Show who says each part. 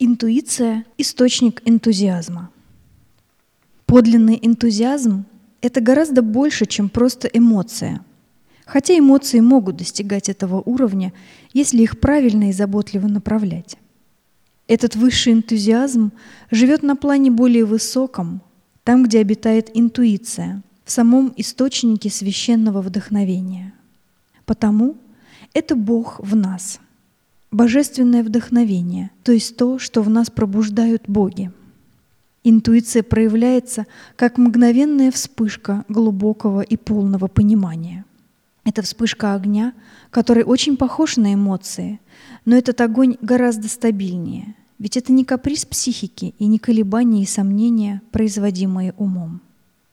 Speaker 1: Интуиция – источник энтузиазма. Подлинный энтузиазм – это гораздо больше, чем просто эмоция. Хотя эмоции могут достигать этого уровня, если их правильно и заботливо направлять. Этот высший энтузиазм живет на плане более высоком, там, где обитает интуиция, в самом источнике священного вдохновения. Потому это Бог в нас – божественное вдохновение, то есть то, что в нас пробуждают боги. Интуиция проявляется как мгновенная вспышка глубокого и полного понимания. Это вспышка огня, который очень похож на эмоции, но этот огонь гораздо стабильнее, ведь это не каприз психики и не колебания и сомнения, производимые умом.